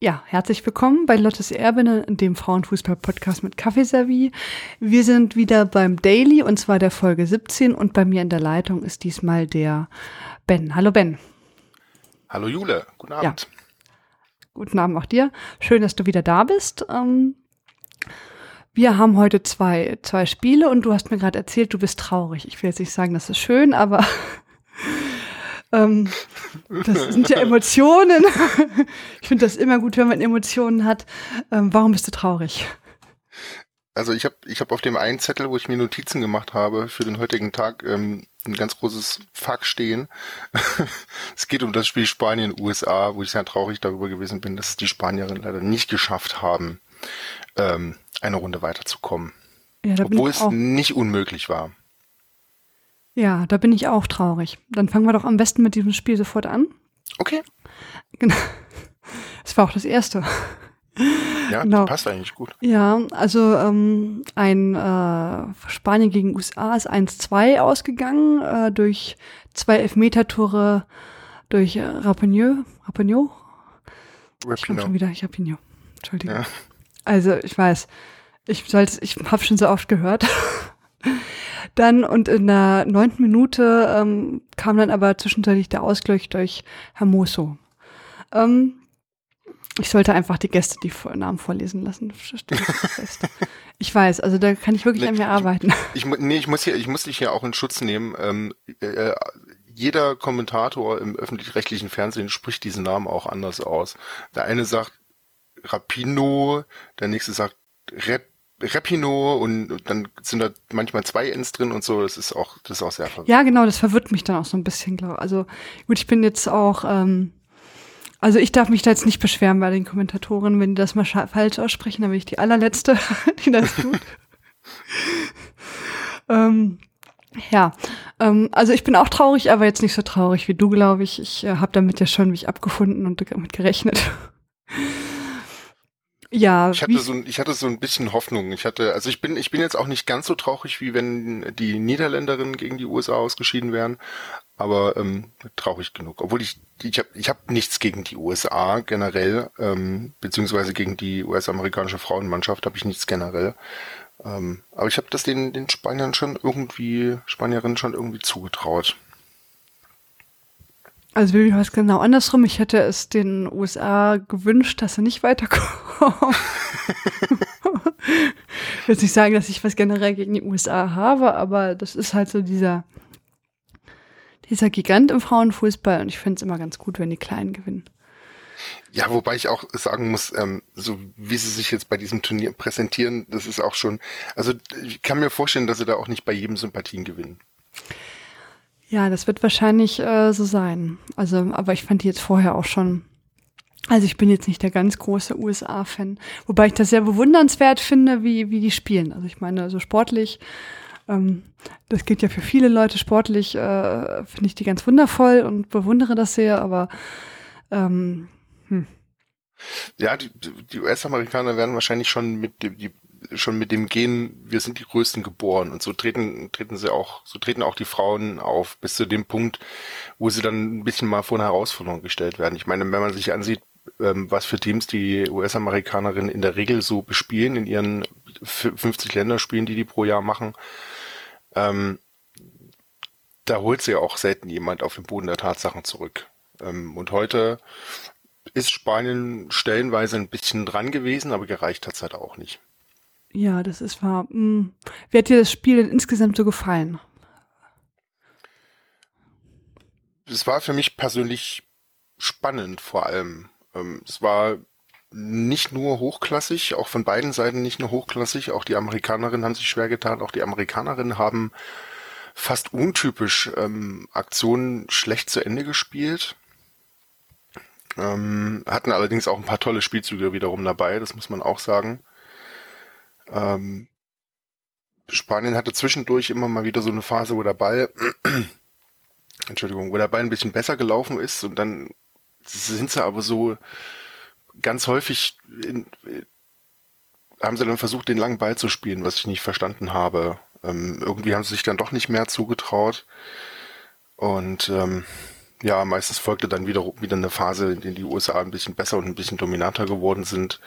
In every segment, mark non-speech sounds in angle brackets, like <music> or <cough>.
Ja, herzlich willkommen bei Lottes Erbene, dem Frauenfußball-Podcast mit Kaffeeservie. Wir sind wieder beim Daily und zwar der Folge 17 und bei mir in der Leitung ist diesmal der Ben. Hallo Ben. Hallo Jule, guten Abend. Ja. Guten Abend auch dir. Schön, dass du wieder da bist. Ähm, wir haben heute zwei, zwei Spiele und du hast mir gerade erzählt, du bist traurig. Ich will jetzt nicht sagen, das ist schön, aber Ähm, das sind ja <laughs> Emotionen. ich finde das immer gut, wenn man Emotionen hat. Ähm, warum bist du traurig? Also ich habe ich hab auf dem einen Zettel, wo ich mir Notizen gemacht habe für den heutigen Tag, ähm, ein ganz großes Fuck stehen. <laughs> es geht um das Spiel Spanien-USA, wo ich sehr traurig darüber gewesen bin, dass es die Spanierinnen leider nicht geschafft haben, ähm, eine Runde weiterzukommen. Ja, Obwohl es nicht unmöglich war. Ja, da bin ich auch traurig. Dann fangen wir doch am besten mit diesem Spiel sofort an. Okay. Genau. <laughs> Es war auch das erste. Ja, genau. passt eigentlich gut. Ja, also ähm, ein äh, Spanien gegen USA ist 1-2 ausgegangen äh, durch zwei Elfmeter-Tore durch äh, Rapagneau. Rapagneau? Ich schon wieder, ich. Entschuldigung. Ja. Also ich weiß, ich, ich habe schon so oft gehört. <laughs> Dann und in der neunten Minute ähm, kam dann aber zwischenzeitlich der Ausgleich durch Hermoso. Ähm, ich sollte einfach die Gäste die Namen vorlesen lassen. ich weiß, also da kann ich wirklich nee, an mir arbeiten. Ich, ich, nee, ich muss hier, ich muss dich hier auch in Schutz nehmen. Ähm, äh, jeder Kommentator im öffentlich-rechtlichen Fernsehen spricht diesen Namen auch anders aus. Der eine sagt Rapino, der nächste sagt Rep Rapino und dann sind da manchmal zwei Ns drin und so. Das ist auch, das ist auch sehr verwirrend. Ja, genau, das verwirrt mich dann auch so ein bisschen, glaube Also gut, ich bin jetzt auch, ähm, also ich darf mich da jetzt nicht beschweren bei den Kommentatoren, wenn die das mal falsch aussprechen, dann bin ich die allerletzte, <laughs> die das tut. <laughs> ähm, ja, ähm, also ich bin auch traurig, aber jetzt nicht so traurig wie du, glaube ich. Ich äh, habe damit ja schon mich abgefunden und damit gerechnet. Ja. Ich hatte so, ich hatte so ein bisschen Hoffnung. Ich hatte, also ich bin, ich bin jetzt auch nicht ganz so traurig, wie wenn die Niederländerinnen gegen die USA ausgeschieden wären, aber ähm, traurig genug. Obwohl ich, ich habe, ich habe nichts gegen die USA generell, ähm, beziehungsweise gegen die US-amerikanische Frauenmannschaft habe ich nichts generell. Ähm, aber ich habe das den, den Spaniern schon irgendwie, Spanierinnen schon irgendwie zugetraut. Also wie war es genau andersrum. Ich hätte es den USA gewünscht, dass sie nicht weiterkommen. ich will nicht sagen, dass ich was generell gegen die USA habe, aber das ist halt so dieser, dieser Gigant im Frauenfußball und ich finde es immer ganz gut, wenn die Kleinen gewinnen. Ja, wobei ich auch sagen muss, ähm, so wie sie sich jetzt bei diesem Turnier präsentieren, das ist auch schon, also ich kann mir vorstellen, dass sie da auch nicht bei jedem Sympathien gewinnen. Ja, das wird wahrscheinlich äh, so sein. Also, aber ich fand die jetzt vorher auch schon. Also ich bin jetzt nicht der ganz große USA-Fan, wobei ich das sehr bewundernswert finde, wie, wie die spielen. Also ich meine, also sportlich, ähm, das gilt ja für viele Leute, sportlich äh, finde ich die ganz wundervoll und bewundere das sehr, aber ähm, hm. Ja, die, die US-Amerikaner werden wahrscheinlich schon mit dem, die schon mit dem Gen, wir sind die Größten geboren und so treten, treten sie auch, so treten auch die Frauen auf, bis zu dem Punkt, wo sie dann ein bisschen mal vor eine Herausforderung gestellt werden. Ich meine, wenn man sich ansieht, ähm, was für Teams die US-Amerikanerinnen in der Regel so bespielen in ihren 50 Länderspielen, die die pro Jahr machen, ähm, da holt sie auch selten jemand auf den Boden der Tatsachen zurück. Ähm, und heute ist Spanien stellenweise ein bisschen dran gewesen, aber gereicht hat es halt auch nicht. Ja, das ist wahr. Hm. Wie hat dir das Spiel denn insgesamt so gefallen? Es war für mich persönlich spannend vor allem. Ähm, es war nicht nur hochklassig, auch von beiden Seiten nicht nur hochklassig. Auch die Amerikanerinnen haben sich schwer getan. Auch die Amerikanerinnen haben fast untypisch ähm, Aktionen schlecht zu Ende gespielt. Ähm, hatten allerdings auch ein paar tolle Spielzüge wiederum dabei, das muss man auch sagen. Ähm, Spanien hatte zwischendurch immer mal wieder so eine Phase, wo der Ball, <clears throat> Entschuldigung, wo der Ball ein bisschen besser gelaufen ist und dann sind sie aber so ganz häufig in, haben sie dann versucht, den langen Ball zu spielen, was ich nicht verstanden habe. Ähm, irgendwie haben sie sich dann doch nicht mehr zugetraut. Und ähm, ja, meistens folgte dann wieder, wieder eine Phase, in der die USA ein bisschen besser und ein bisschen dominanter geworden sind.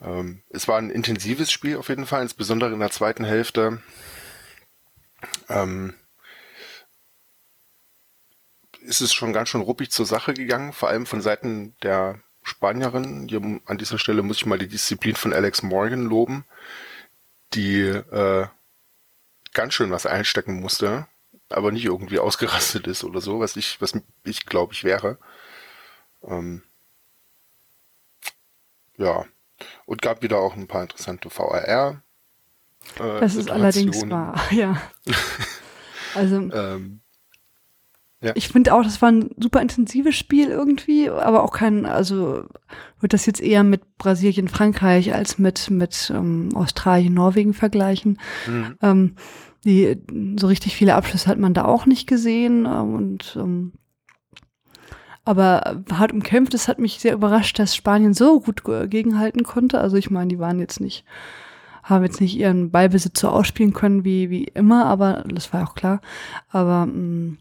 Ähm, es war ein intensives Spiel auf jeden Fall, insbesondere in der zweiten Hälfte. Ähm, ist es schon ganz schön ruppig zur Sache gegangen, vor allem von Seiten der Spanierin. Hier, an dieser Stelle muss ich mal die Disziplin von Alex Morgan loben, die äh, ganz schön was einstecken musste, aber nicht irgendwie ausgerastet ist oder so, was ich, was ich glaube ich wäre. Ähm, ja, und gab wieder auch ein paar interessante VRR. Äh, das ist allerdings wahr, <laughs> ja. also <laughs> ähm, ja. Ich finde auch, das war ein super intensives Spiel irgendwie, aber auch kein, also würde das jetzt eher mit Brasilien, Frankreich als mit, mit ähm, Australien, Norwegen vergleichen. Mhm. Ähm, die, so richtig viele Abschlüsse hat man da auch nicht gesehen ähm, und ähm, aber hart umkämpft, es hat mich sehr überrascht, dass Spanien so gut gegenhalten konnte. Also ich meine, die waren jetzt nicht, haben jetzt nicht ihren Ballbesitz so ausspielen können wie, wie immer, aber das war auch klar. Aber mh, mm,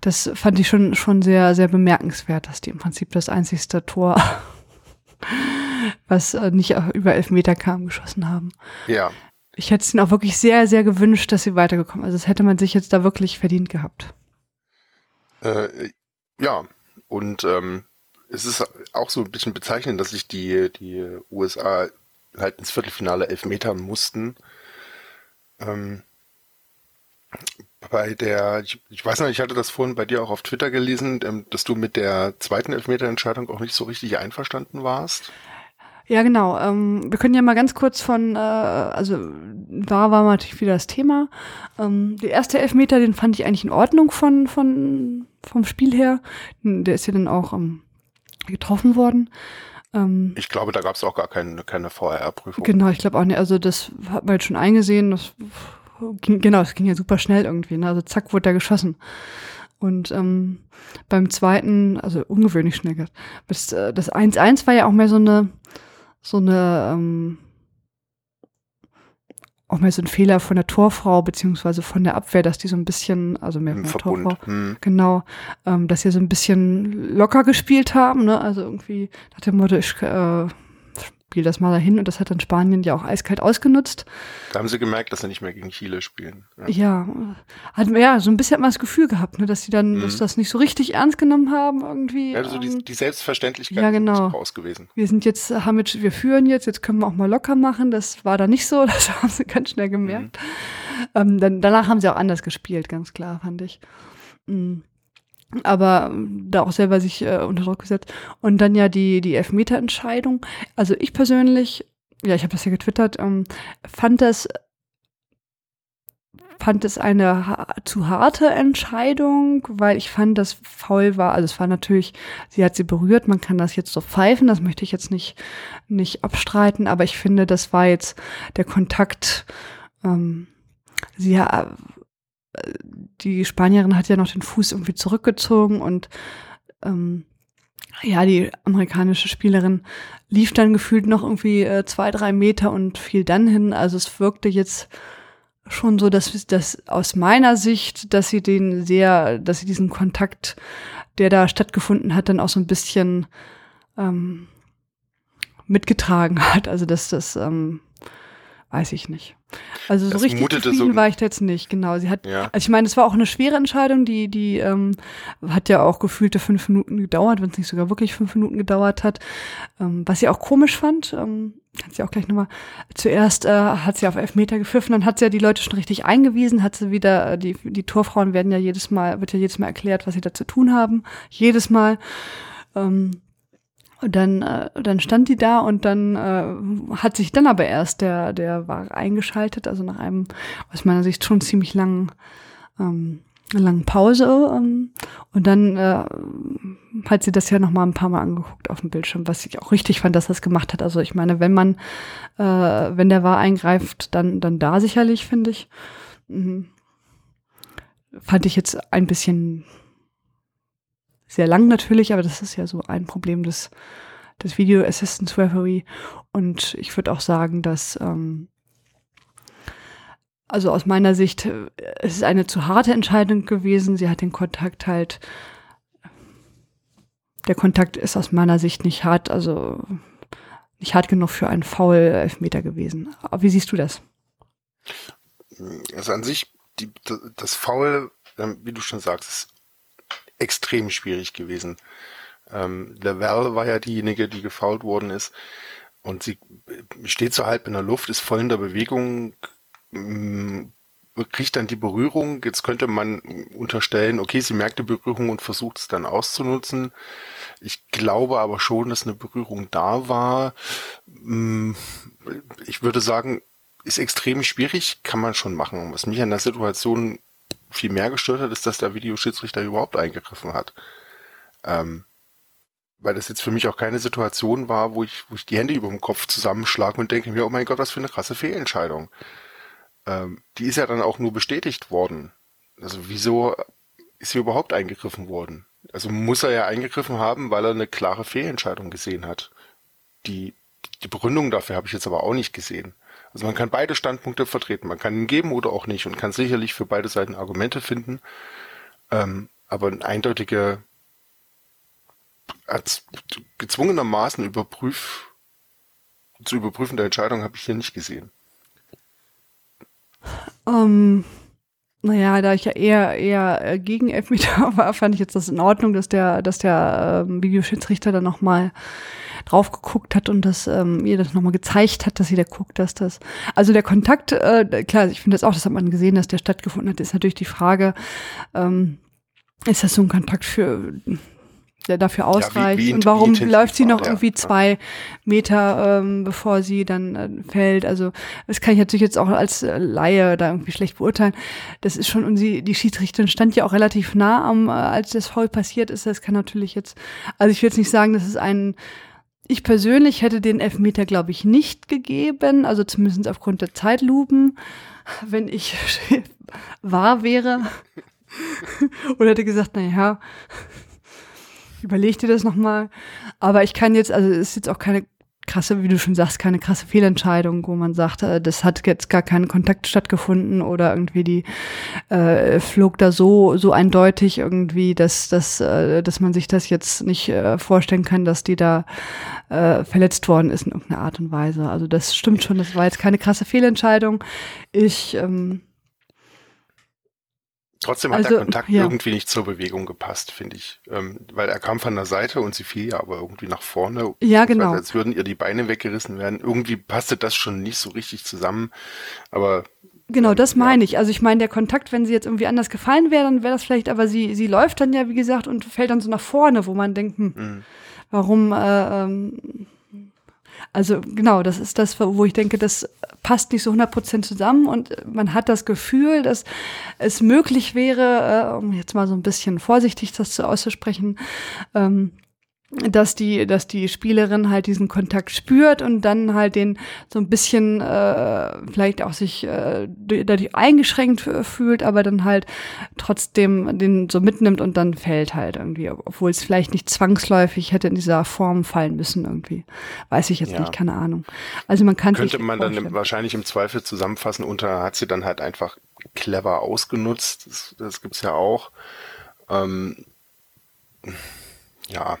das fand ich schon, schon sehr, sehr bemerkenswert, dass die im Prinzip das einzigste Tor, <laughs> was äh, nicht über elf Meter kam, geschossen haben. Ja. Ich hätte es ihnen auch wirklich sehr, sehr gewünscht, dass sie weitergekommen. Also das hätte man sich jetzt da wirklich verdient gehabt. Äh, ja, und ähm, es ist auch so ein bisschen bezeichnend, dass sich die, die USA halt ins Viertelfinale elfmetern mussten. Ähm, bei der, ich, ich weiß noch, ich hatte das vorhin bei dir auch auf Twitter gelesen, ähm, dass du mit der zweiten Elfmeterentscheidung auch nicht so richtig einverstanden warst. Ja, genau. Ähm, wir können ja mal ganz kurz von, äh, also da war natürlich wieder das Thema. Ähm, der erste Elfmeter, den fand ich eigentlich in Ordnung von, von vom Spiel her. Der ist ja dann auch ähm, getroffen worden. Ähm, ich glaube, da gab es auch gar keine, keine VRR-Prüfung. Genau, ich glaube auch nicht. Also das hat man jetzt schon eingesehen. Das ging, genau, es ging ja super schnell irgendwie. Ne? Also zack, wurde da geschossen. Und ähm, beim zweiten, also ungewöhnlich schnell. Das 1-1 äh, war ja auch mehr so eine, so eine, ähm, auch mehr so ein Fehler von der Torfrau beziehungsweise von der Abwehr, dass die so ein bisschen, also mehr von der Verbund. Torfrau, hm. genau, ähm, dass sie so ein bisschen locker gespielt haben, ne? Also irgendwie nach dem Motto, ich äh, spiel das mal dahin und das hat dann Spanien ja auch eiskalt ausgenutzt. Da haben sie gemerkt, dass sie nicht mehr gegen Chile spielen. Ja, ja hat ja so ein bisschen hat man das Gefühl gehabt, ne, dass sie dann mhm. dass das nicht so richtig ernst genommen haben irgendwie. Ja, also die, ähm, die Selbstverständlichkeit ja, genau. ist raus gewesen. Wir sind jetzt, haben jetzt, wir führen jetzt, jetzt können wir auch mal locker machen. Das war da nicht so, <laughs> das haben sie ganz schnell gemerkt. Mhm. Ähm, dann, danach haben sie auch anders gespielt, ganz klar, fand ich. Mhm aber da auch selber sich äh, unter Druck gesetzt. Und dann ja die, die Elfmeterentscheidung. Also ich persönlich, ja, ich habe das ja getwittert, ähm, fand das fand es eine ha zu harte Entscheidung, weil ich fand, dass faul war. Also es war natürlich, sie hat sie berührt, man kann das jetzt so pfeifen, das möchte ich jetzt nicht, nicht abstreiten, aber ich finde, das war jetzt der Kontakt, ähm, sie die Spanierin hat ja noch den Fuß irgendwie zurückgezogen und ähm, ja, die amerikanische Spielerin lief dann gefühlt noch irgendwie äh, zwei, drei Meter und fiel dann hin. Also es wirkte jetzt schon so, dass das aus meiner Sicht, dass sie den sehr, dass sie diesen Kontakt, der da stattgefunden hat, dann auch so ein bisschen ähm, mitgetragen hat. Also dass das ähm, weiß ich nicht. Also so das richtig zufrieden so war ich jetzt nicht, genau. Sie hat, ja. also ich meine, es war auch eine schwere Entscheidung, die, die ähm, hat ja auch gefühlte fünf Minuten gedauert, wenn es nicht sogar wirklich fünf Minuten gedauert hat. Ähm, was sie auch komisch fand, ähm, kann sie auch gleich nochmal, zuerst äh, hat sie auf Elfmeter gepfiffen, dann hat sie ja die Leute schon richtig eingewiesen, hat sie wieder, äh, die, die Torfrauen werden ja jedes Mal, wird ja jedes Mal erklärt, was sie da zu tun haben. Jedes Mal. Ähm, und dann, äh, dann stand die da und dann äh, hat sich dann aber erst der, der war eingeschaltet, also nach einem aus meiner Sicht schon ziemlich langen, ähm, langen Pause. Ähm, und dann äh, hat sie das ja noch mal ein paar Mal angeguckt auf dem Bildschirm, was ich auch richtig fand, dass das gemacht hat. Also ich meine, wenn man, äh, wenn der war eingreift, dann, dann da sicherlich, finde ich. Mhm. Fand ich jetzt ein bisschen sehr lang natürlich, aber das ist ja so ein Problem des, des Video Assistance Referee. Und ich würde auch sagen, dass, ähm, also aus meiner Sicht, äh, es ist eine zu harte Entscheidung gewesen. Sie hat den Kontakt halt der Kontakt ist aus meiner Sicht nicht hart, also nicht hart genug für einen Foul-Elfmeter gewesen. Aber wie siehst du das? Also an sich, die, das Foul, ähm, wie du schon sagst, ist extrem schwierig gewesen. Ähm, Lavelle war ja diejenige, die gefault worden ist. Und sie steht so halb in der Luft, ist voll in der Bewegung, mm, kriegt dann die Berührung. Jetzt könnte man unterstellen, okay, sie merkt die Berührung und versucht es dann auszunutzen. Ich glaube aber schon, dass eine Berührung da war. Mm, ich würde sagen, ist extrem schwierig, kann man schon machen. Was mich an der Situation viel mehr gestört hat, ist, dass der Videoschiedsrichter überhaupt eingegriffen hat. Ähm, weil das jetzt für mich auch keine Situation war, wo ich, wo ich die Hände über dem Kopf zusammenschlage und denke mir, oh mein Gott, was für eine krasse Fehlentscheidung. Ähm, die ist ja dann auch nur bestätigt worden. Also wieso ist hier überhaupt eingegriffen worden? Also muss er ja eingegriffen haben, weil er eine klare Fehlentscheidung gesehen hat. Die, die Begründung dafür habe ich jetzt aber auch nicht gesehen. Also man kann beide Standpunkte vertreten. Man kann ihn geben oder auch nicht und kann sicherlich für beide Seiten Argumente finden. Ähm, aber eine eindeutige, als gezwungenermaßen überprüf, zu überprüfende Entscheidung habe ich hier nicht gesehen. Ähm, naja, da ich ja eher eher äh, gegen Elfmeter <laughs> war, fand ich jetzt das in Ordnung, dass der, dass der ähm, Videoschiedsrichter dann nochmal drauf geguckt hat und das ähm, ihr das nochmal gezeigt hat, dass sie da guckt, dass das. Also der Kontakt, äh, klar, ich finde das auch, das hat man gesehen, dass der stattgefunden hat, ist natürlich die Frage, ähm, ist das so ein Kontakt für der dafür ausreicht. Ja, wie, wie und warum läuft sie noch ja. irgendwie zwei Meter, ähm, bevor sie dann äh, fällt? Also das kann ich natürlich jetzt auch als äh, Laie da irgendwie schlecht beurteilen. Das ist schon, und sie, die Schiedsrichterin stand ja auch relativ nah am, äh, als das Foul passiert ist. Das kann natürlich jetzt, also ich will jetzt nicht sagen, dass es ein ich persönlich hätte den Elfmeter, glaube ich, nicht gegeben, also zumindest aufgrund der Zeitlupen, wenn ich <laughs> wahr wäre. <laughs> Oder hätte gesagt, na ja, überleg dir das nochmal. Aber ich kann jetzt, also es ist jetzt auch keine krasse, wie du schon sagst, keine krasse Fehlentscheidung, wo man sagt, äh, das hat jetzt gar keinen Kontakt stattgefunden oder irgendwie die äh, flog da so so eindeutig irgendwie, dass dass äh, dass man sich das jetzt nicht äh, vorstellen kann, dass die da äh, verletzt worden ist in irgendeiner Art und Weise. Also das stimmt schon, das war jetzt keine krasse Fehlentscheidung. Ich ähm, Trotzdem hat also, der Kontakt ja. irgendwie nicht zur Bewegung gepasst, finde ich. Ähm, weil er kam von der Seite und sie fiel ja aber irgendwie nach vorne. Ja, genau. Als würden ihr die Beine weggerissen werden. Irgendwie passte das schon nicht so richtig zusammen. Aber Genau, das ja. meine ich. Also ich meine, der Kontakt, wenn sie jetzt irgendwie anders gefallen wäre, dann wäre das vielleicht, aber sie, sie läuft dann ja, wie gesagt, und fällt dann so nach vorne, wo man denkt, hm, mhm. warum äh, ähm, also genau, das ist das, wo ich denke, das passt nicht so 100% zusammen. Und man hat das Gefühl, dass es möglich wäre, äh, um jetzt mal so ein bisschen vorsichtig das auszusprechen, ähm, dass die, dass die Spielerin halt diesen Kontakt spürt und dann halt den so ein bisschen äh, vielleicht auch sich äh, dadurch eingeschränkt fühlt, aber dann halt trotzdem den so mitnimmt und dann fällt halt irgendwie, obwohl es vielleicht nicht zwangsläufig hätte in dieser Form fallen müssen irgendwie. Weiß ich jetzt ja. nicht, keine Ahnung. Also man kann könnte man dann wahrscheinlich im Zweifel zusammenfassen unter hat sie dann halt einfach clever ausgenutzt. Das, das gibt's ja auch. Ähm, ja,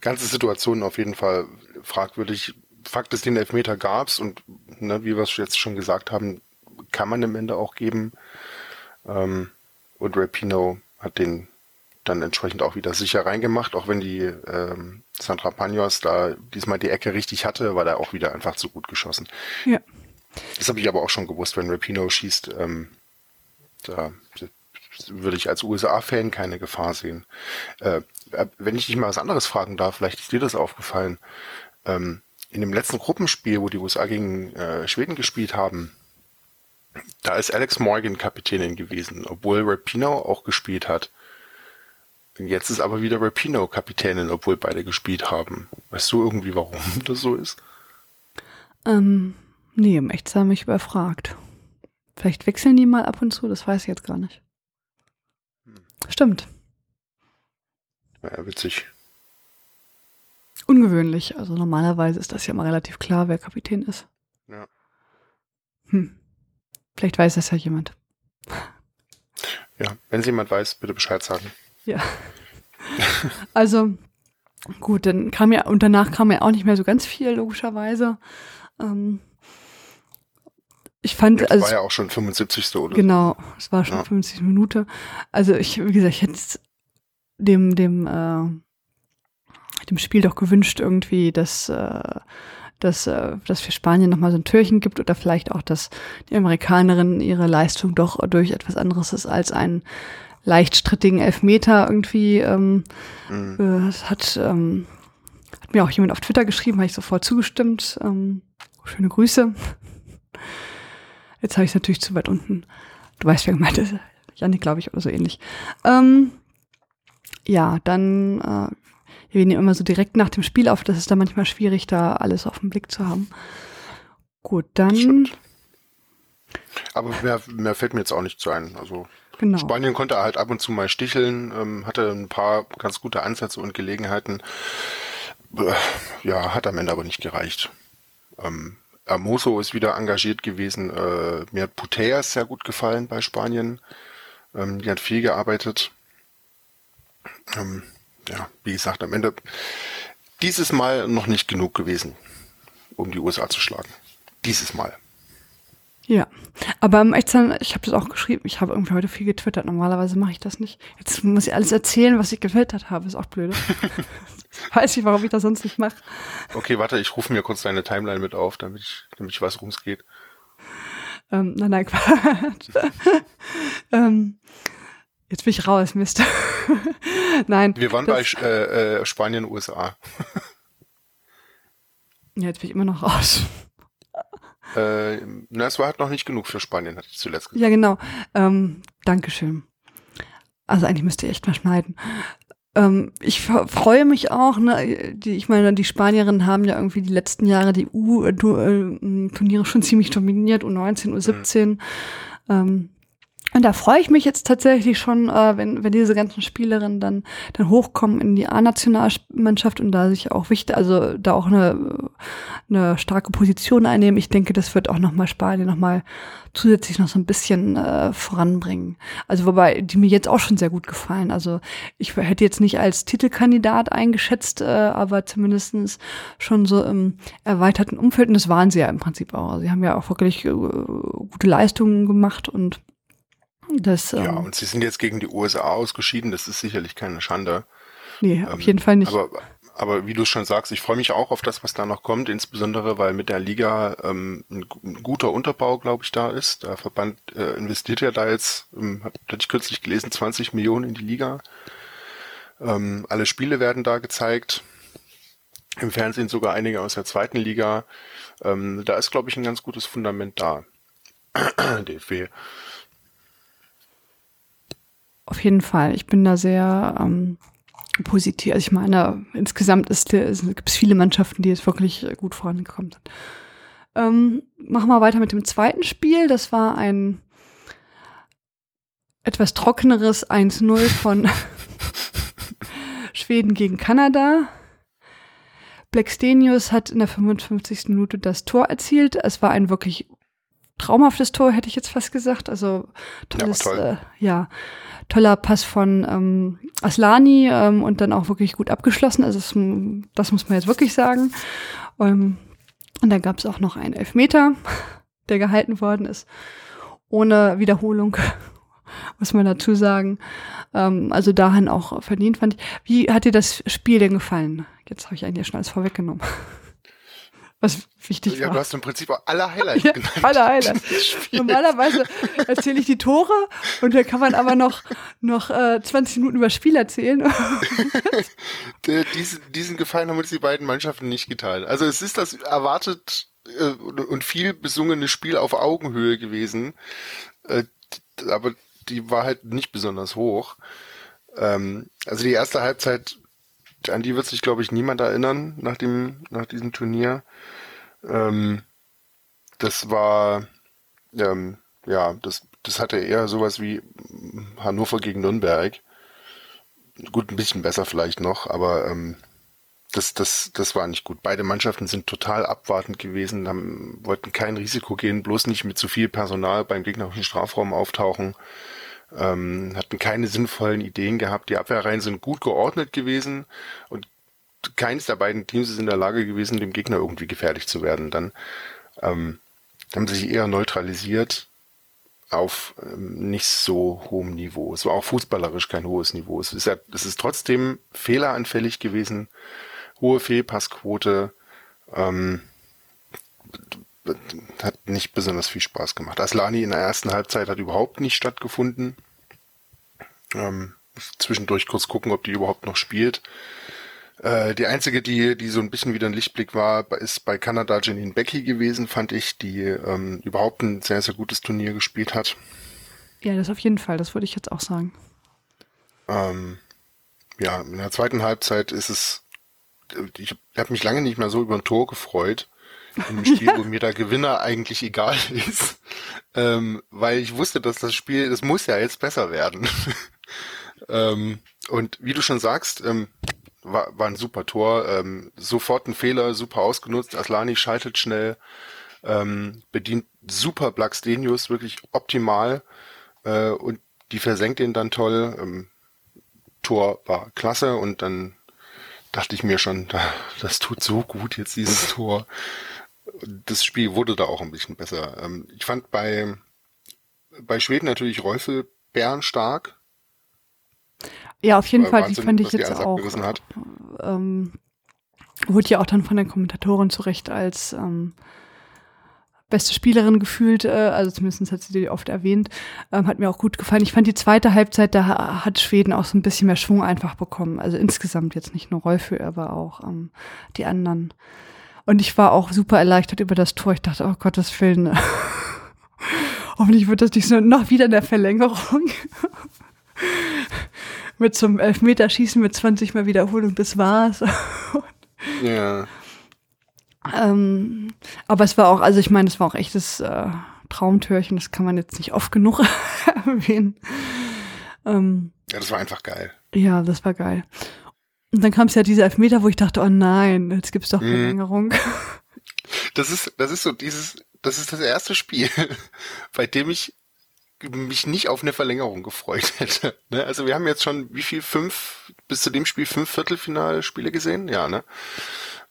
ganze Situation auf jeden Fall fragwürdig. Fakt ist, den Elfmeter gab's und ne, wie wir es jetzt schon gesagt haben, kann man im Ende auch geben. Ähm, und Rapino hat den dann entsprechend auch wieder sicher reingemacht, auch wenn die ähm, Sandra Panos da diesmal die Ecke richtig hatte, war da auch wieder einfach zu gut geschossen. Ja. Das habe ich aber auch schon gewusst, wenn Rapino schießt, ähm, da würde ich als USA-Fan keine Gefahr sehen. Äh, äh, wenn ich dich mal was anderes fragen darf, vielleicht ist dir das aufgefallen. Ähm, in dem letzten Gruppenspiel, wo die USA gegen äh, Schweden gespielt haben, da ist Alex Morgan Kapitänin gewesen, obwohl Rapino auch gespielt hat. Jetzt ist aber wieder Rapino Kapitänin, obwohl beide gespielt haben. Weißt du irgendwie, warum <laughs> das so ist? Ähm, nee, im Echtsam mich überfragt. Vielleicht wechseln die mal ab und zu, das weiß ich jetzt gar nicht. Stimmt. Ja, witzig. Ungewöhnlich. Also normalerweise ist das ja mal relativ klar, wer Kapitän ist. Ja. Hm. Vielleicht weiß das ja jemand. Ja, wenn es jemand weiß, bitte Bescheid sagen. Ja. Also, gut, dann kam ja, und danach kam ja auch nicht mehr so ganz viel, logischerweise. Ähm, ich fand, Das also war ja auch schon 75. oder Genau, es war schon Ja. 50 Minuten. Also ich, wie gesagt, ich hätte dem, dem, äh, dem Spiel doch gewünscht irgendwie, dass, äh, dass, äh, dass für Spanien nochmal so ein Türchen gibt oder vielleicht auch, dass die Amerikanerin ihre Leistung doch durch etwas anderes ist als einen leicht strittigen Elfmeter irgendwie. Ähm. Mhm. äh, das hat, ähm, hat mir auch jemand auf Twitter geschrieben, habe ich sofort zugestimmt. Ähm, schöne Grüße. Jetzt habe ich es natürlich zu weit unten. Du weißt, wer gemeint ist. Janik, glaube ich, oder so ähnlich. Ähm, ja, dann, äh, wir nehmen immer so direkt nach dem Spiel auf. Das ist dann manchmal schwierig, da alles auf den Blick zu haben. Gut, dann, Stimmt. Aber mehr, mehr fällt mir jetzt auch nicht zu ein. Also genau. Spanien konnte halt ab und zu mal sticheln, ähm, hatte ein paar ganz gute Ansätze und Gelegenheiten. Äh, Ja, hat am Ende aber nicht gereicht. Ähm, Hermoso ist wieder engagiert gewesen. Äh, mir hat Putellas sehr gut gefallen bei Spanien. Ähm, die hat viel gearbeitet. Ähm, ja, wie gesagt, am Ende dieses Mal noch nicht genug gewesen, um die USA zu schlagen. Dieses Mal. Ja, aber ich habe das auch geschrieben, ich habe irgendwie heute viel getwittert, normalerweise mache ich das nicht. Jetzt muss ich alles erzählen, was ich getwittert habe, ist auch blöd. <laughs> <laughs> Weiß ich, warum ich das sonst nicht mache. Okay, warte, ich rufe mir kurz deine Timeline mit auf, damit ich, damit ich weiß, worum es geht. Ähm, nein, nein, Quatsch. <laughs> ähm, jetzt bin ich raus, Mist. <laughs> nein. Wir waren bei äh, äh, Spanien, USA. Ja, jetzt bin ich immer noch raus. Äh, na, es war halt noch nicht genug für Spanien, hatte ich zuletzt gesagt. Ja, genau. Ähm, Dankeschön. Also eigentlich müsste ich echt mal schneiden. Ähm, ich freue mich auch, ne, die, ich meine, die Spanierinnen haben ja irgendwie die letzten Jahre die U-Turniere schon ziemlich dominiert, U19, U17. Ähm, und da freue ich mich jetzt tatsächlich schon, äh, wenn, wenn diese ganzen Spielerinnen dann, dann hochkommen in die A-Nationalmannschaft und da sich auch wichtig, also da auch eine, eine starke Position einnehmen. Ich denke, das wird auch nochmal Spanien nochmal zusätzlich noch so ein bisschen äh, voranbringen. Also wobei die mir jetzt auch schon sehr gut gefallen. Also ich hätte jetzt nicht als Titelkandidat eingeschätzt, äh, aber zumindestens schon so im erweiterten Umfeld. Und das waren sie ja im Prinzip auch. Sie haben ja auch wirklich äh, gute Leistungen gemacht und das, ähm, Ja, und sie sind jetzt gegen die USA ausgeschieden, das ist sicherlich keine Schande. nee, auf Ähm, jeden Fall nicht. Aber, aber wie du schon sagst, ich freue mich auch auf das, was da noch kommt, insbesondere weil mit der Liga ähm, ein, gu- ein guter Unterbau, glaube ich, da ist. Der Verband äh, investiert ja da jetzt, ähm, hat- hatte ich kürzlich gelesen, 20 Millionen in die Liga. Ähm, alle Spiele werden da gezeigt. Im Fernsehen sogar einige aus der zweiten Liga. Ähm, da ist, glaube ich, ein ganz gutes Fundament da. <clears throat> DFB. Auf jeden Fall. Ich bin da sehr ähm, positiv. Also ich meine, insgesamt ist es gibt es viele Mannschaften, die jetzt wirklich gut vorangekommen sind. Ähm, machen wir weiter mit dem zweiten Spiel. Das war ein etwas trockeneres 1-0 von <laughs> Schweden gegen Kanada. Blackstenius hat in der 55. Minute das Tor erzielt. Es war ein wirklich traumhaftes Tor, hätte ich jetzt fast gesagt. Also tolles, toll. äh, ja, toller Pass von ähm, Aslani ähm, und dann auch wirklich gut abgeschlossen. Also es, das muss man jetzt wirklich sagen. Ähm, und dann gab es auch noch einen Elfmeter, der gehalten worden ist, ohne Wiederholung, <laughs> muss man dazu sagen. Ähm, also dahin auch verdient fand ich. Wie hat dir das Spiel denn gefallen? Jetzt habe ich eigentlich schon alles vorweggenommen. Was wichtig Ja, war. du hast im Prinzip auch alle Highlights <laughs> Ja, genannt. alle Highlights. Normalerweise erzähle ich die Tore und dann kann man aber noch, noch äh, 20 Minuten über Spiel erzählen. <laughs> Diesen, diesen Gefallen haben uns die beiden Mannschaften nicht geteilt. Also es ist das erwartet äh, und viel besungene Spiel auf Augenhöhe gewesen, äh, aber die war halt nicht besonders hoch. Ähm, also die erste Halbzeit, an die wird sich, glaube ich, niemand erinnern nach dem nach diesem Turnier. Ähm, das war ähm, ja, das, das hatte eher sowas wie Hannover gegen Nürnberg. Gut, ein bisschen besser vielleicht noch, aber ähm, das, das, das war nicht gut. Beide Mannschaften sind total abwartend gewesen, haben, wollten kein Risiko gehen, bloß nicht mit zu viel Personal beim gegnerischen Strafraum auftauchen, ähm, hatten keine sinnvollen Ideen gehabt. Die Abwehrreihen sind gut geordnet gewesen und keines der beiden Teams ist in der Lage gewesen, dem Gegner irgendwie gefährlich zu werden. Dann ähm, haben sie sich eher neutralisiert auf ähm, nicht so hohem Niveau. Es war auch fußballerisch kein hohes Niveau. Es ist, ja, es ist trotzdem fehleranfällig gewesen, hohe Fehlpassquote, ähm, hat nicht besonders viel Spaß gemacht. Aslani in der ersten Halbzeit hat überhaupt nicht stattgefunden. Ähm, zwischendurch kurz gucken, ob die überhaupt noch spielt. Äh, die einzige, die, die so ein bisschen wieder ein Lichtblick war, ist bei Kanada Janine Becky gewesen, fand ich, die ähm, überhaupt ein sehr, sehr gutes Turnier gespielt hat. Ja, das auf jeden Fall, das würde ich jetzt auch sagen. Ähm, ja, in der zweiten Halbzeit ist es, ich habe mich lange nicht mehr so über ein Tor gefreut in einem Spiel, <laughs> wo mir der Gewinner eigentlich egal ist, ähm, weil ich wusste, dass das Spiel, das muss ja jetzt besser werden. <laughs> ähm, und wie du schon sagst, ähm, war, war ein super Tor. Ähm, sofort ein Fehler, super ausgenutzt. Aslani schaltet schnell, ähm, bedient super Blackstenius, wirklich optimal äh, und die versenkt ihn dann toll. Ähm, Tor war klasse und dann dachte ich mir schon, <laughs> das tut so gut jetzt dieses Tor. Das Spiel wurde da auch ein bisschen besser. Ähm, ich fand bei, bei Schweden natürlich Räufel bärenstark. Ja, auf jeden Fall, Wahnsinn, die fand ich jetzt auch. Ähm, wurde ja auch dann von der Kommentatorin zu Recht als ähm, beste Spielerin gefühlt, äh, also zumindest hat sie die oft erwähnt, ähm, hat mir auch gut gefallen. Ich fand die zweite Halbzeit, da hat Schweden auch so ein bisschen mehr Schwung einfach bekommen. Also insgesamt jetzt nicht nur Rolfe, aber auch ähm, die anderen. Und ich war auch super erleichtert über das Tor. Ich dachte, oh Gottes Willen, <laughs> hoffentlich wird das nicht so noch wieder in der Verlängerung <laughs> mit zum Elfmeterschießen mit 20 Mal Wiederholung, das war's. <laughs> ja. Ähm, aber es war auch, also ich meine, es war auch echtes äh, Traumtürchen, das kann man jetzt nicht oft genug erwähnen. Ähm, ja, das war einfach geil. Ja, das war geil. Und dann kam es ja diese Elfmeter, wo ich dachte, oh nein, jetzt gibt's doch mhm. Verlängerung. Das ist, das ist so dieses, das ist das erste Spiel, <laughs> bei dem ich mich nicht auf eine Verlängerung gefreut hätte. Ne? Also wir haben jetzt schon wie viel fünf bis zu dem Spiel fünf Viertelfinalspiele gesehen, ja ne.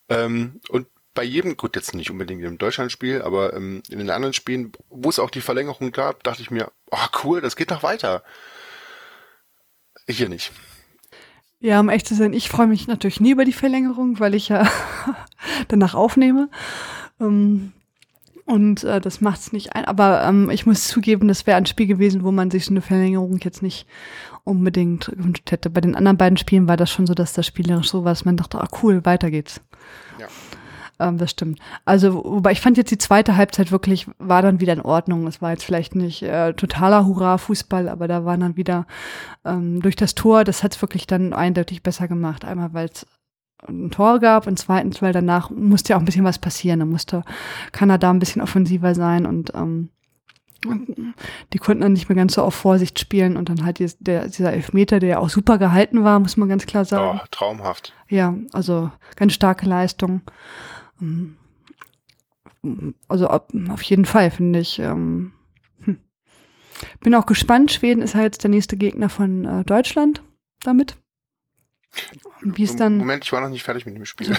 Ähm, und bei jedem, gut jetzt nicht unbedingt im Deutschlandspiel, aber ähm, in den anderen Spielen, wo es auch die Verlängerung gab, dachte ich mir, oh cool, das geht noch weiter. Hier nicht. Ja, um echt zu sein, ich freue mich natürlich nie über die Verlängerung, weil ich ja <laughs> danach aufnehme. Ähm, und äh, das macht es nicht ein. Aber ähm, ich muss zugeben, das wäre ein Spiel gewesen, wo man sich so eine Verlängerung jetzt nicht unbedingt gewünscht hätte. Bei den anderen beiden Spielen war das schon so, dass das spielerisch so war, dass man dachte, ah cool, weiter geht's. Ja. Ähm, das stimmt. Also, wobei ich fand jetzt die zweite Halbzeit wirklich, war dann wieder in Ordnung. Es war jetzt vielleicht nicht äh, totaler Hurra-Fußball, aber da war dann wieder ähm, durch das Tor, das hat es wirklich dann eindeutig besser gemacht. Einmal, weil es ein Tor gab und zweitens, weil danach musste ja auch ein bisschen was passieren. Da musste Kanada ein bisschen offensiver sein und ähm, die konnten dann nicht mehr ganz so auf Vorsicht spielen und dann halt der, dieser Elfmeter, der ja auch super gehalten war, muss man ganz klar sagen. Oh, traumhaft. Ja, also ganz starke Leistung. Ähm, also auf jeden Fall finde ich. Ähm, hm. Bin auch gespannt. Schweden ist halt jetzt der nächste Gegner von äh, Deutschland damit. Wie es dann. Moment, ich war noch nicht fertig mit dem Spiel. <laughs>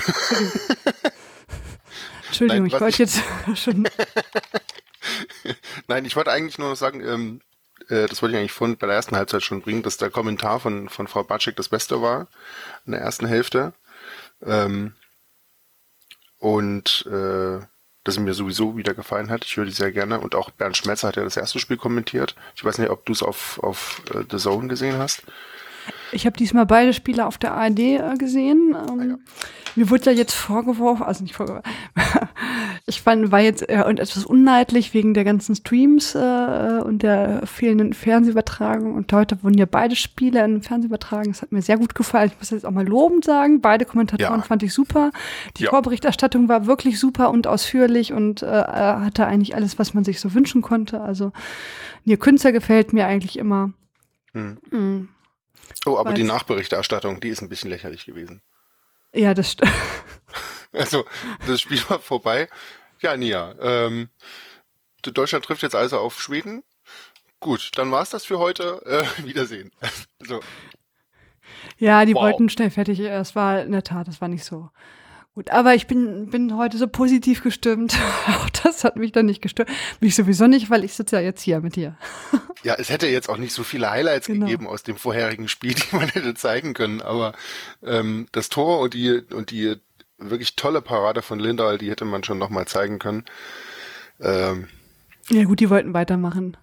Entschuldigung, Nein, ich wollte jetzt <laughs> schon. Nein, ich wollte eigentlich nur noch sagen, ähm, äh, das wollte ich eigentlich vorhin bei der ersten Halbzeit schon bringen, dass der Kommentar von, von Frau Batschek das Beste war in der ersten Hälfte. Ähm, und äh, das mir sowieso wieder gefallen hat. Ich höre die sehr gerne. Und auch Bernd Schmetzer hat ja das erste Spiel kommentiert. Ich weiß nicht, ob du es auf, auf äh, The Zone gesehen hast. Ich habe diesmal beide Spiele auf der ARD äh, gesehen. Ähm, ah, ja. Mir wurde ja jetzt vorgeworfen, also nicht vorgeworfen, <laughs> ich fand, war jetzt äh, etwas unneidlich wegen der ganzen Streams äh, und der fehlenden Fernsehübertragung. Und heute wurden ja beide Spiele im Fernsehen übertragen. Das hat mir sehr gut gefallen. Ich muss jetzt auch mal lobend sagen. Beide Kommentatoren ja. fand ich super. Die ja. Vorberichterstattung war wirklich super und ausführlich und äh, hatte eigentlich alles, was man sich so wünschen konnte. Also, ihr Künstler gefällt mir eigentlich immer. Mhm. Mhm. Oh, aber die Nachberichterstattung, die ist ein bisschen lächerlich gewesen. Ja, das stimmt. <laughs> Also, das Spiel war vorbei. Ja, Nia, ähm, Deutschland trifft jetzt also auf Schweden. Gut, dann war's das für heute. Äh, <laughs> Wiedersehen. <laughs> so. Ja, die Wow. wollten schnell fertig. Es war in der Tat, das war nicht so gut. Aber ich bin, bin heute so positiv gestimmt. <laughs> Auch das hat mich dann nicht gestört. Mich sowieso nicht, weil ich sitze ja jetzt hier mit dir. <laughs> Ja, es hätte jetzt auch nicht so viele Highlights Genau. gegeben aus dem vorherigen Spiel, <laughs> die man hätte zeigen können, aber ähm, das Tor und die und die wirklich tolle Parade von Lindahl, die hätte man schon nochmal zeigen können. Ähm, Ja gut, die wollten weitermachen.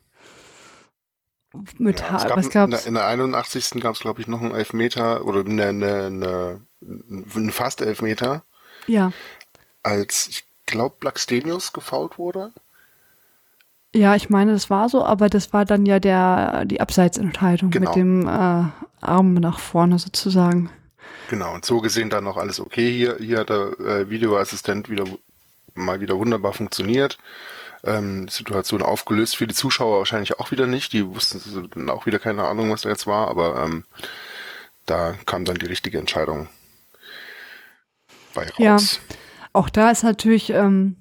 Mit ja, ha es gab was gab's? In der 81. gab es, glaube ich, noch einen Elfmeter oder eine, eine, eine, einen fast Elfmeter, Ja. als ich glaube Blackstenius gefault wurde. Ja, ich meine, das war so, aber das war dann ja der die Abseitsentscheidung Genau. mit dem äh, Arm nach vorne sozusagen. Genau, und so gesehen dann noch alles okay. Hier, hier hat der äh, Videoassistent wieder mal wieder wunderbar funktioniert. Ähm, Situation aufgelöst. Für die Zuschauer wahrscheinlich auch wieder nicht. Die wussten dann auch wieder keine Ahnung, was da jetzt war, aber ähm, da kam dann die richtige Entscheidung bei Ja. raus. Auch da ist natürlich, ähm,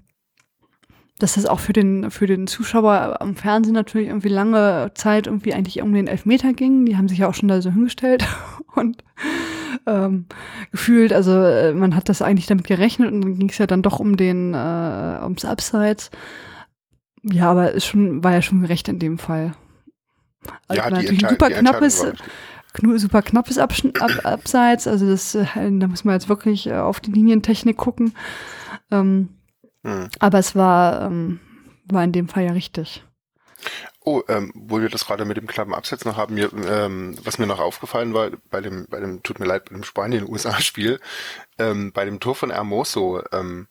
dass das auch für den, für den Zuschauer am Fernsehen natürlich irgendwie lange Zeit irgendwie eigentlich um den Elfmeter ging. Die haben sich ja auch schon da so hingestellt <laughs> und ähm, gefühlt, also äh, man hat das eigentlich damit gerechnet und dann ging es ja dann doch um den, äh, ums Abseits. Ja, aber ist schon, war ja schon gerecht in dem Fall. Also ja, natürlich ein super knappes, super knappes Abschn Ab Abseits. Also das, äh, da muss man jetzt wirklich äh, auf die Linientechnik gucken. Ähm, Hm. aber es war, ähm, war in dem Fall ja richtig. Oh, ähm, wo wir das gerade mit dem knappen Absatz noch haben, mir, ähm, was mir noch aufgefallen war, bei dem, bei dem, tut mir leid, bei dem Spanien-USA-Spiel, ähm, bei dem Tor von Hermoso, ähm,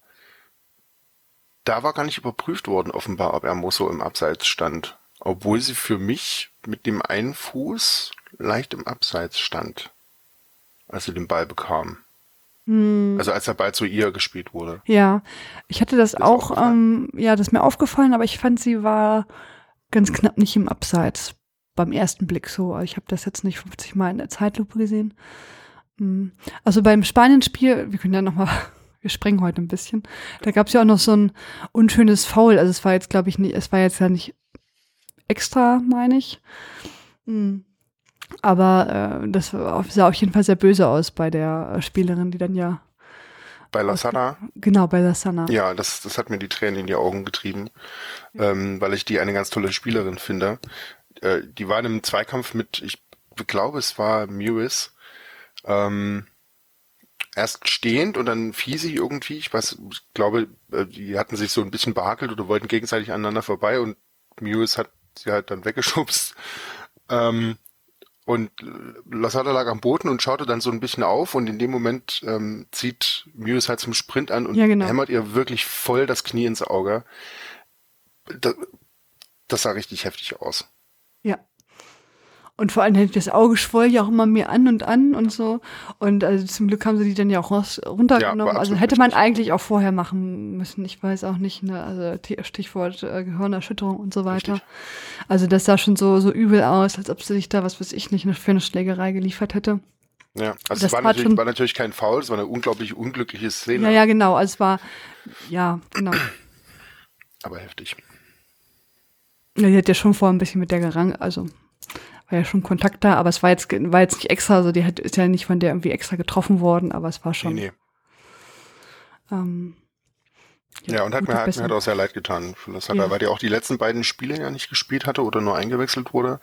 da war gar nicht überprüft worden, offenbar, ob Hermoso im Abseits stand. Obwohl sie für mich mit dem einen Fuß leicht im Abseits stand, als sie den Ball bekam. Hm, Also als der Ball zu ihr gespielt wurde. ja, ich hatte das Ist auch, ähm, ja, das ist mir aufgefallen, aber ich fand, sie war ganz knapp nicht im Abseits beim ersten Blick so. Ich habe das jetzt nicht 50 Mal in der Zeitlupe gesehen. Hm. Also beim Spanien-Spiel, wir können ja noch mal, <laughs> wir sprengen heute ein bisschen. Da gab es ja auch noch so ein unschönes Foul. Also es war jetzt, glaube ich, nicht, es war jetzt ja nicht extra, meine ich. Hm. Aber äh, das sah auf jeden Fall sehr böse aus bei der Spielerin, die dann ja, Bei Lasana, genau, bei der Sana. Ja, das, das hat mir die Tränen in die Augen getrieben, ähm, weil ich die eine ganz tolle Spielerin finde. Äh, die war in einem Zweikampf mit, ich glaube, es war Mewis, ähm, erst stehend und dann fiel sie irgendwie, ich weiß, ich glaube, äh, die hatten sich so ein bisschen behakelt oder wollten gegenseitig aneinander vorbei und Mewis hat sie halt dann weggeschubst. Ähm, und Lasada lag am Boden und schaute dann so ein bisschen auf und in dem Moment ähm, zieht Mewis halt zum Sprint an und Ja, genau. hämmert ihr wirklich voll das Knie ins Auge. Das, das sah richtig heftig aus. Und vor allem das Auge schwoll ja auch immer mehr an und an und so. Und also zum Glück haben sie die dann ja auch raus, runtergenommen. Ja, also hätte man richtig. eigentlich auch vorher machen müssen. Ich weiß auch nicht, ne? also Stichwort äh, Gehirnerschütterung und so weiter. Richtig. Also das sah schon so, so übel aus, als ob sie sich da, was weiß ich nicht, für eine Schlägerei geliefert hätte. Ja, also Das es war natürlich, war natürlich kein Foul, es war eine unglaublich unglückliche Szene, Ja, ja, genau. Also es war, ja, genau. aber heftig. Ja, die hat ja schon vorher ein bisschen mit der gerang, also war ja schon Kontakt da, aber es war jetzt, war jetzt nicht extra, also die hat, ist ja nicht von der irgendwie extra getroffen worden, aber es war schon. Nee, nee. Ähm, Ja, und hat mir, hat mir halt auch sehr leid getan für Lasada, Ja. weil die auch die letzten beiden Spiele ja nicht gespielt hatte oder nur eingewechselt wurde,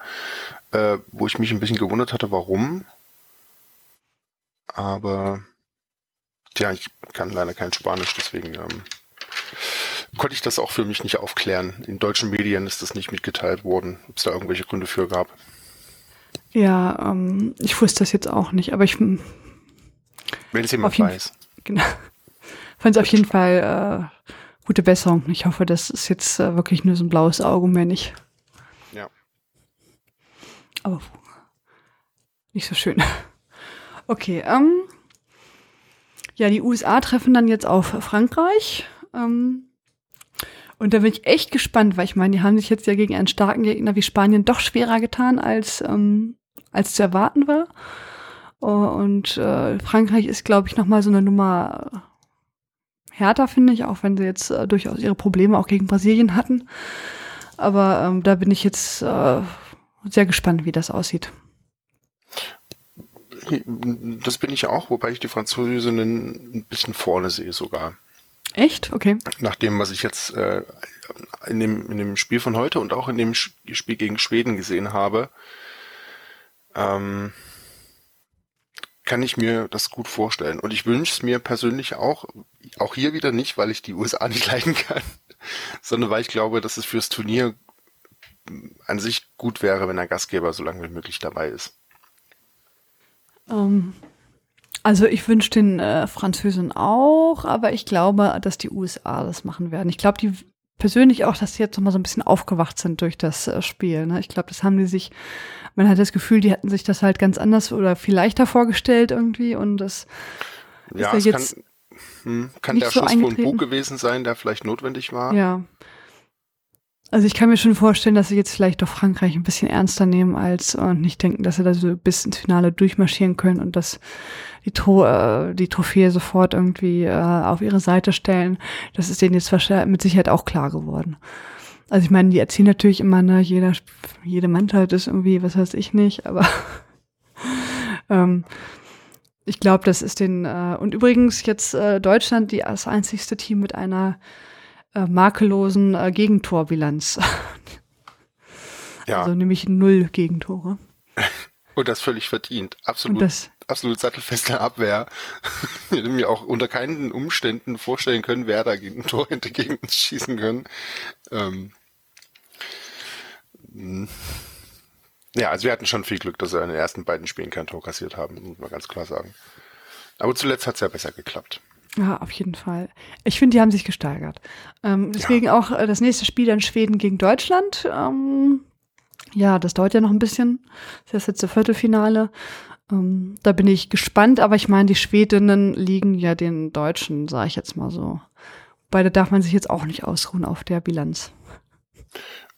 äh, wo ich mich ein bisschen gewundert hatte, warum. Aber tja, ich kann leider kein Spanisch, deswegen ähm, konnte ich das auch für mich nicht aufklären. In deutschen Medien ist das nicht mitgeteilt worden, ob es da irgendwelche Gründe für gab. Ja, ähm, ich wusste das jetzt auch nicht, aber ich Wenn es jemand weiß. genau, <laughs> fand es auf jeden Fall äh, gute Besserung. Ich hoffe, das ist jetzt äh, wirklich nur so ein blaues Auge mehr nicht. Ja. Aber nicht so schön. <laughs> Okay, ähm, ja, die USA treffen dann jetzt auf Frankreich. Ähm, und da bin ich echt gespannt, weil ich meine, die haben sich jetzt ja gegen einen starken Gegner wie Spanien doch schwerer getan, als, ähm, als zu erwarten war. Oh, Und äh, Frankreich ist, glaube ich, noch mal so eine Nummer härter, finde ich, auch wenn sie jetzt äh, durchaus ihre Probleme auch gegen Brasilien hatten. Aber ähm, da bin ich jetzt äh, sehr gespannt, wie das aussieht. Das bin ich auch, wobei ich die Französinnen ein bisschen vorne sehe sogar. Echt? Okay. Nach dem, was ich jetzt äh, in, dem, in dem Spiel von heute und auch in dem Spiel gegen Schweden gesehen habe, ähm, kann ich mir das gut vorstellen. Und ich wünsche es mir persönlich auch, auch hier wieder nicht, weil ich die USA <laughs> nicht leiden kann, sondern weil ich glaube, dass es fürs Turnier an sich gut wäre, wenn der Gastgeber so lange wie möglich dabei ist. Ähm, also ich wünsche den äh, Französen auch, aber ich glaube, dass die USA das machen werden. Ich glaube, die persönlich auch, dass sie jetzt nochmal so ein bisschen aufgewacht sind durch das äh, Spiel. Ne? Ich glaube, das haben die sich, man hat das Gefühl, die hätten sich das halt ganz anders oder viel leichter vorgestellt irgendwie und das ja, ist ja jetzt kann, hm, kann der Schuss so von Bug gewesen sein, der vielleicht notwendig war. Ja, also ich kann mir schon vorstellen, dass sie jetzt vielleicht doch Frankreich ein bisschen ernster nehmen als und nicht denken, dass sie da so bis ins Finale durchmarschieren können und dass die, Tro äh, die Trophäe sofort irgendwie äh, auf ihre Seite stellen. Das ist denen jetzt mit Sicherheit auch klar geworden. Also ich meine, die erzählen natürlich immer, ne, jeder, jede Mannschaft ist irgendwie, was weiß ich nicht, aber <laughs> ähm, ich glaube, das ist den, äh, und übrigens jetzt äh, Deutschland die als einzigste Team mit einer äh, makellosen äh, Gegentorbilanz. <laughs> ja. Also nämlich null Gegentore. <laughs> Und das völlig verdient. Absolut, absolut sattelfeste Abwehr. Ich <laughs> hätte mir auch unter keinen Umständen vorstellen können, wer da ein Tor hätte gegen uns schießen können. Ähm, hm. ja, also wir hatten schon viel Glück, dass wir in den ersten beiden Spielen kein Tor kassiert haben, muss man ganz klar sagen. Aber zuletzt hat es ja besser geklappt. Ja, auf jeden Fall. Ich finde, die haben sich gesteigert. Ähm, deswegen ja. auch äh, das nächste Spiel dann Schweden gegen Deutschland. Ähm, ja, das dauert ja noch ein bisschen. Das ist jetzt das Viertelfinale. Ähm, da bin ich gespannt, aber ich meine, die Schwedinnen liegen ja den Deutschen, sage ich jetzt mal so. Beide darf man sich jetzt auch nicht ausruhen auf der Bilanz.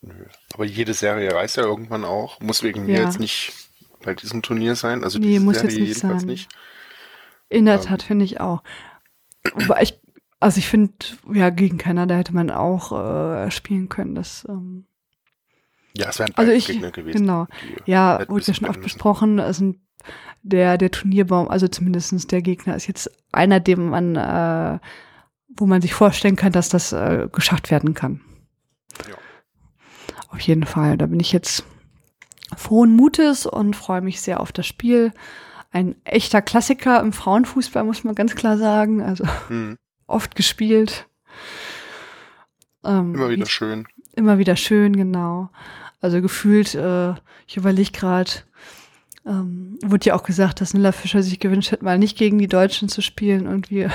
Nö. Aber jede Serie reißt ja irgendwann auch. Muss wegen mir jetzt nicht bei diesem Turnier sein. Also nee, muss Serie jetzt nicht sein. nicht. In der ähm, Tat finde ich auch. Aber ich, also ich finde, ja, gegen Kanada hätte man auch äh, spielen können. Das, ähm, ja, es wären also ich, Gegner gewesen. Genau. Ja, wurde ja schon oft besprochen. Also der, der Turnierbaum, also zumindestens der Gegner ist jetzt einer, dem man, äh, wo man sich vorstellen kann, dass das äh, geschafft werden kann. Ja. Auf jeden Fall. Da bin ich jetzt frohen Mutes und freue mich sehr auf das Spiel ein echter Klassiker im Frauenfußball, muss man ganz klar sagen. Also mhm. oft gespielt. Ähm, immer wieder schön. Immer wieder schön, genau. Also gefühlt, äh, ich überlege gerade, ähm, wurde ja auch gesagt, dass Nilla Fischer sich gewünscht hat, mal nicht gegen die Deutschen zu spielen, irgendwie.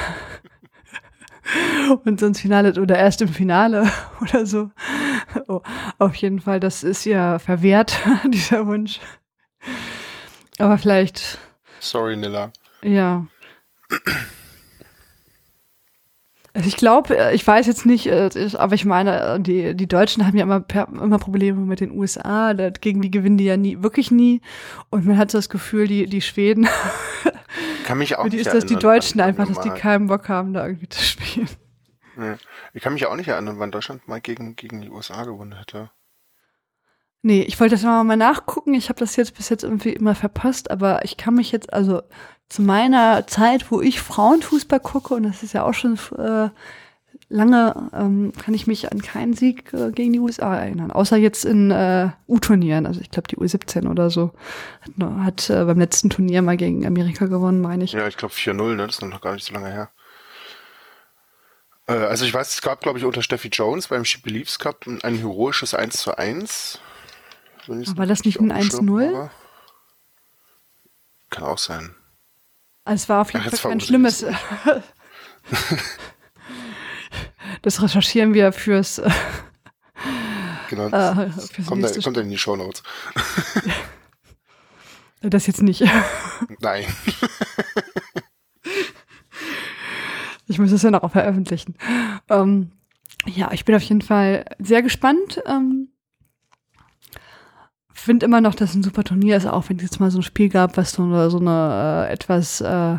und sonst <laughs> Finale oder erst im Finale <laughs> oder so. Oh, auf jeden Fall, das ist ja verwehrt, <laughs> dieser Wunsch. Aber vielleicht Sorry, Nilla. Ja. Also ich glaube, äh, ich weiß jetzt nicht, äh, aber ich meine, äh, die, die Deutschen haben ja immer, immer Probleme mit den USA, gegen die gewinnen die ja nie, wirklich nie. Und man hat so das Gefühl, die, die Schweden, <laughs> kann mich auch nicht ist das die Deutschen einfach, dass die keinen Bock haben, da irgendwie zu spielen. Ich kann mich auch nicht erinnern, wann Deutschland mal gegen, gegen die USA gewonnen hätte. Nee, ich wollte das mal nachgucken. Ich habe das jetzt bis jetzt irgendwie immer verpasst, aber ich kann mich jetzt, also zu meiner Zeit, wo ich Frauenfußball gucke, und das ist ja auch schon äh, lange, ähm, kann ich mich an keinen Sieg äh, gegen die USA erinnern. Außer jetzt in äh, U-Turnieren. Also ich glaube, die U17 oder so hat, hat äh, beim letzten Turnier mal gegen Amerika gewonnen, meine ich. Ja, ich glaube 4-0, ne? Das ist noch gar nicht so lange her. Äh, also ich weiß, es gab, glaube ich, unter Steffi Jones beim She Believes Cup ein heroisches 1 zu 1 war das nicht ein 1-0? Kann auch sein. Also es war auf jeden Ach, Fall kein schlimmes. <laughs> das recherchieren wir fürs. genau. Äh, fürs kommt, da, kommt dann in die Show Notes. <laughs> das jetzt nicht. <laughs> Nein. ich muss es ja noch veröffentlichen. Ähm, ja, ich bin auf jeden Fall sehr gespannt. Ähm, finde immer noch, dass ein super Turnier ist, auch wenn es jetzt mal so ein Spiel gab, was so eine, so eine äh, etwas äh,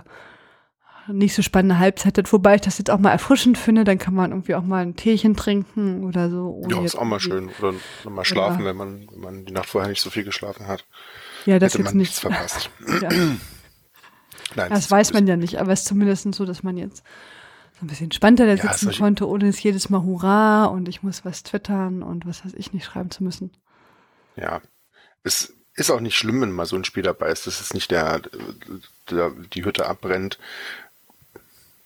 nicht so spannende Halbzeit hat. Wobei ich das jetzt auch mal erfrischend finde, dann kann man irgendwie auch mal ein Teechen trinken oder so. Ja, ist auch mal schön. Oder mal schlafen, ja. wenn, man, wenn man die Nacht vorher nicht so viel geschlafen hat. Ja, das Hätte jetzt man nicht. nichts verpasst. <laughs> <clears throat> ja. Nein, Das weiß man ja nicht, aber es ist zumindest so, dass man jetzt so ein bisschen entspannter da Ja, sitzen konnte, ohne es jedes Mal Hurra und ich muss was twittern und was weiß ich nicht schreiben zu müssen. Ja. Es ist auch nicht schlimm, wenn mal so ein Spiel dabei ist. Das ist nicht der, der die Hütte abbrennt.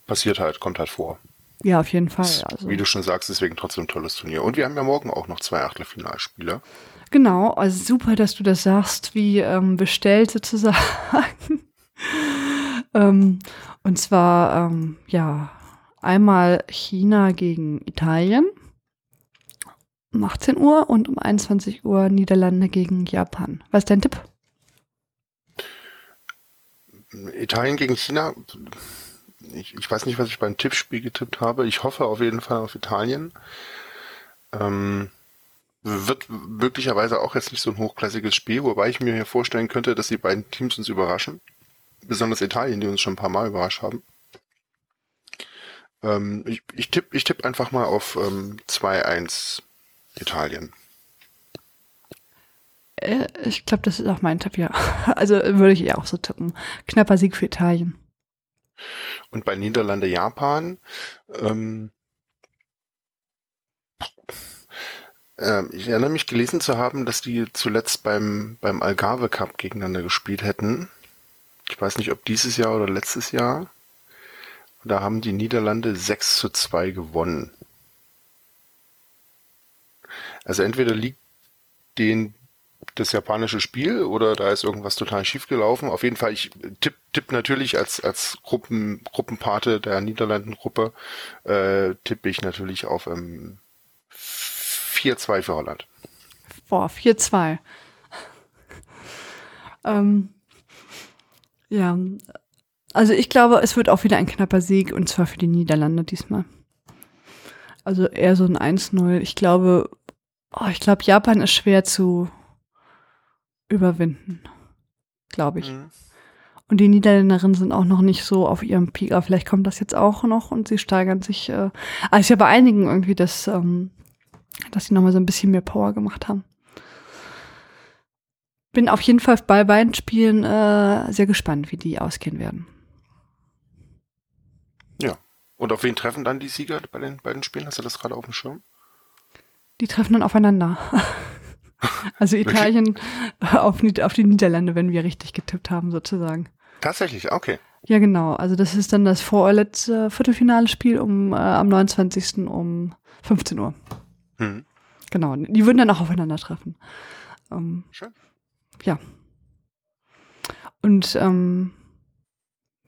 Passiert halt, kommt halt vor. Ja, auf jeden Fall. Also. Wie du schon sagst, deswegen trotzdem ein tolles Turnier. Und wir haben ja morgen auch noch zwei Achtelfinalspiele. Genau, also super, dass du das sagst, wie ähm, bestellt sozusagen. <laughs> ähm, und zwar, ähm, ja, einmal China gegen Italien um 18 Uhr und um 21 Uhr Niederlande gegen Japan. Was ist dein Tipp? Italien gegen China. Ich, ich weiß nicht, was ich beim Tippspiel getippt habe. Ich hoffe auf jeden Fall auf Italien. Ähm, wird möglicherweise auch jetzt nicht so ein hochklassiges Spiel, wobei ich mir hier vorstellen könnte, dass die beiden Teams uns überraschen. Besonders Italien, die uns schon ein paar Mal überrascht haben. Ähm, ich ich tippe ich tipp einfach mal auf ähm, 2-1 Italien. Äh, ich glaube, das ist auch mein Tipp, ja. <laughs> Also würde ich eher auch so tippen. Knapper Sieg für Italien. Und bei Niederlande, Japan, ähm, ähm, ich erinnere mich gelesen zu haben, dass die zuletzt beim, beim Algarve Cup gegeneinander gespielt hätten. Ich weiß nicht, ob dieses Jahr oder letztes Jahr. Da haben die Niederlande 6 zu 2 gewonnen. Also entweder liegt den das japanische Spiel oder da ist irgendwas total schief gelaufen. Auf jeden Fall, ich tipp, tipp natürlich als, als Gruppen, Gruppenpate der Niederlandengruppe, äh, tippe ich natürlich auf ähm, 4-2 für Holland. Boah, 4-2. <laughs> ähm, ja, also ich glaube, es wird auch wieder ein knapper Sieg und zwar für die Niederlande diesmal. Also eher so ein 1-0. Ich glaube, oh, ich glaube, Japan ist schwer zu überwinden. Glaube ich. Mhm. Und die Niederländerinnen sind auch noch nicht so auf ihrem Peak. Aber vielleicht kommt das jetzt auch noch und sie steigern sich. Äh, also ist ja bei einigen irgendwie, dass, ähm, dass sie nochmal so ein bisschen mehr Power gemacht haben. Bin auf jeden Fall bei beiden Spielen äh, sehr gespannt, wie die ausgehen werden. Ja. Und auf wen treffen dann die Sieger bei den beiden Spielen? Hast du das gerade auf dem Schirm? Die treffen dann aufeinander. <laughs> also Italien auf, Nied- auf die Niederlande, wenn wir richtig getippt haben, sozusagen. Tatsächlich, okay. Ja, genau. Also das ist dann das vorletzte Viertelfinale-Spiel um, äh, am 29. um 15 Uhr. Hm. Genau. Die würden dann auch aufeinandertreffen. Ähm, Schön. ja. Und ähm,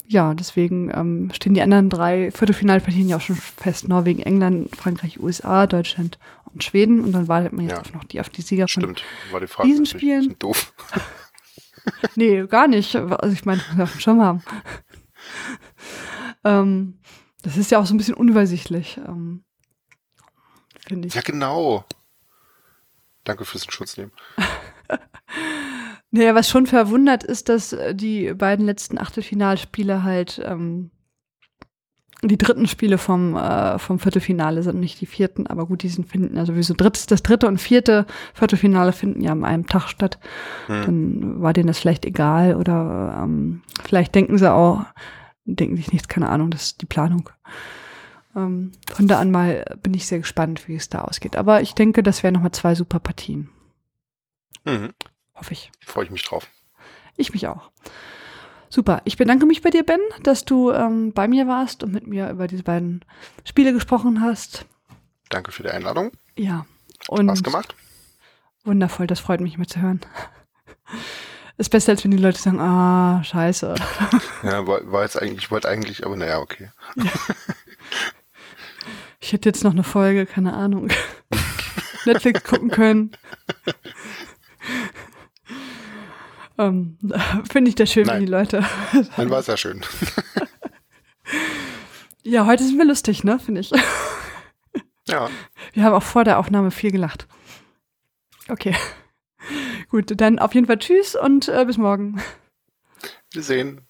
ja, deswegen ähm, stehen die anderen drei Viertelfinalpartien ja auch schon fest. Norwegen, England, Frankreich, USA, Deutschland und Schweden. Und dann wartet man jetzt Ja. auf noch die auf die Sieger von. Stimmt. War die Frage diesen Spielen- doof. <laughs> Nee, gar nicht. Also ich meine, auf dem Schirm haben. <laughs> ähm, das ist ja auch so ein bisschen unübersichtlich. Ähm, Finde ich. Ja, genau. Danke fürs Schutz nehmen. <laughs> Naja, was schon verwundert ist, dass äh, die beiden letzten Achtelfinalspiele halt ähm, die dritten Spiele vom, äh, vom Viertelfinale sind, nicht die vierten, aber gut, die sind finden ja sowieso drittes, das dritte und vierte Viertelfinale finden ja an einem Tag statt. Hm. Dann war denen das vielleicht egal oder ähm, vielleicht denken sie auch, denken sich nichts, keine Ahnung, das ist die Planung. Ähm, von da an mal bin ich sehr gespannt, wie es da ausgeht. Aber ich denke, das wären nochmal zwei super Partien. Mhm. Hoffe ich. Freue ich mich drauf. Ich mich auch. Super. Ich bedanke mich bei dir, Ben, dass du ähm, bei mir warst und mit mir über diese beiden Spiele gesprochen hast. Danke für die Einladung. Ja. Und Spaß gemacht. Wundervoll, das freut mich immer zu hören. <laughs> Ist besser, als wenn die Leute sagen, ah, scheiße. <laughs> Ja, war, war jetzt eigentlich, ich wollte eigentlich, aber naja, okay. Ich hätte jetzt noch eine Folge, keine Ahnung. <laughs> Netflix gucken können. Ähm, <laughs> Finde ich das schön, wenn Nein. die Leute. <laughs> Dann war es ja schön. <laughs> Ja, heute sind wir lustig, ne, finde ich. Ja, Wir haben auch vor der Aufnahme viel gelacht. Okay. Gut, dann auf jeden Fall tschüss und äh, bis morgen. wir sehen.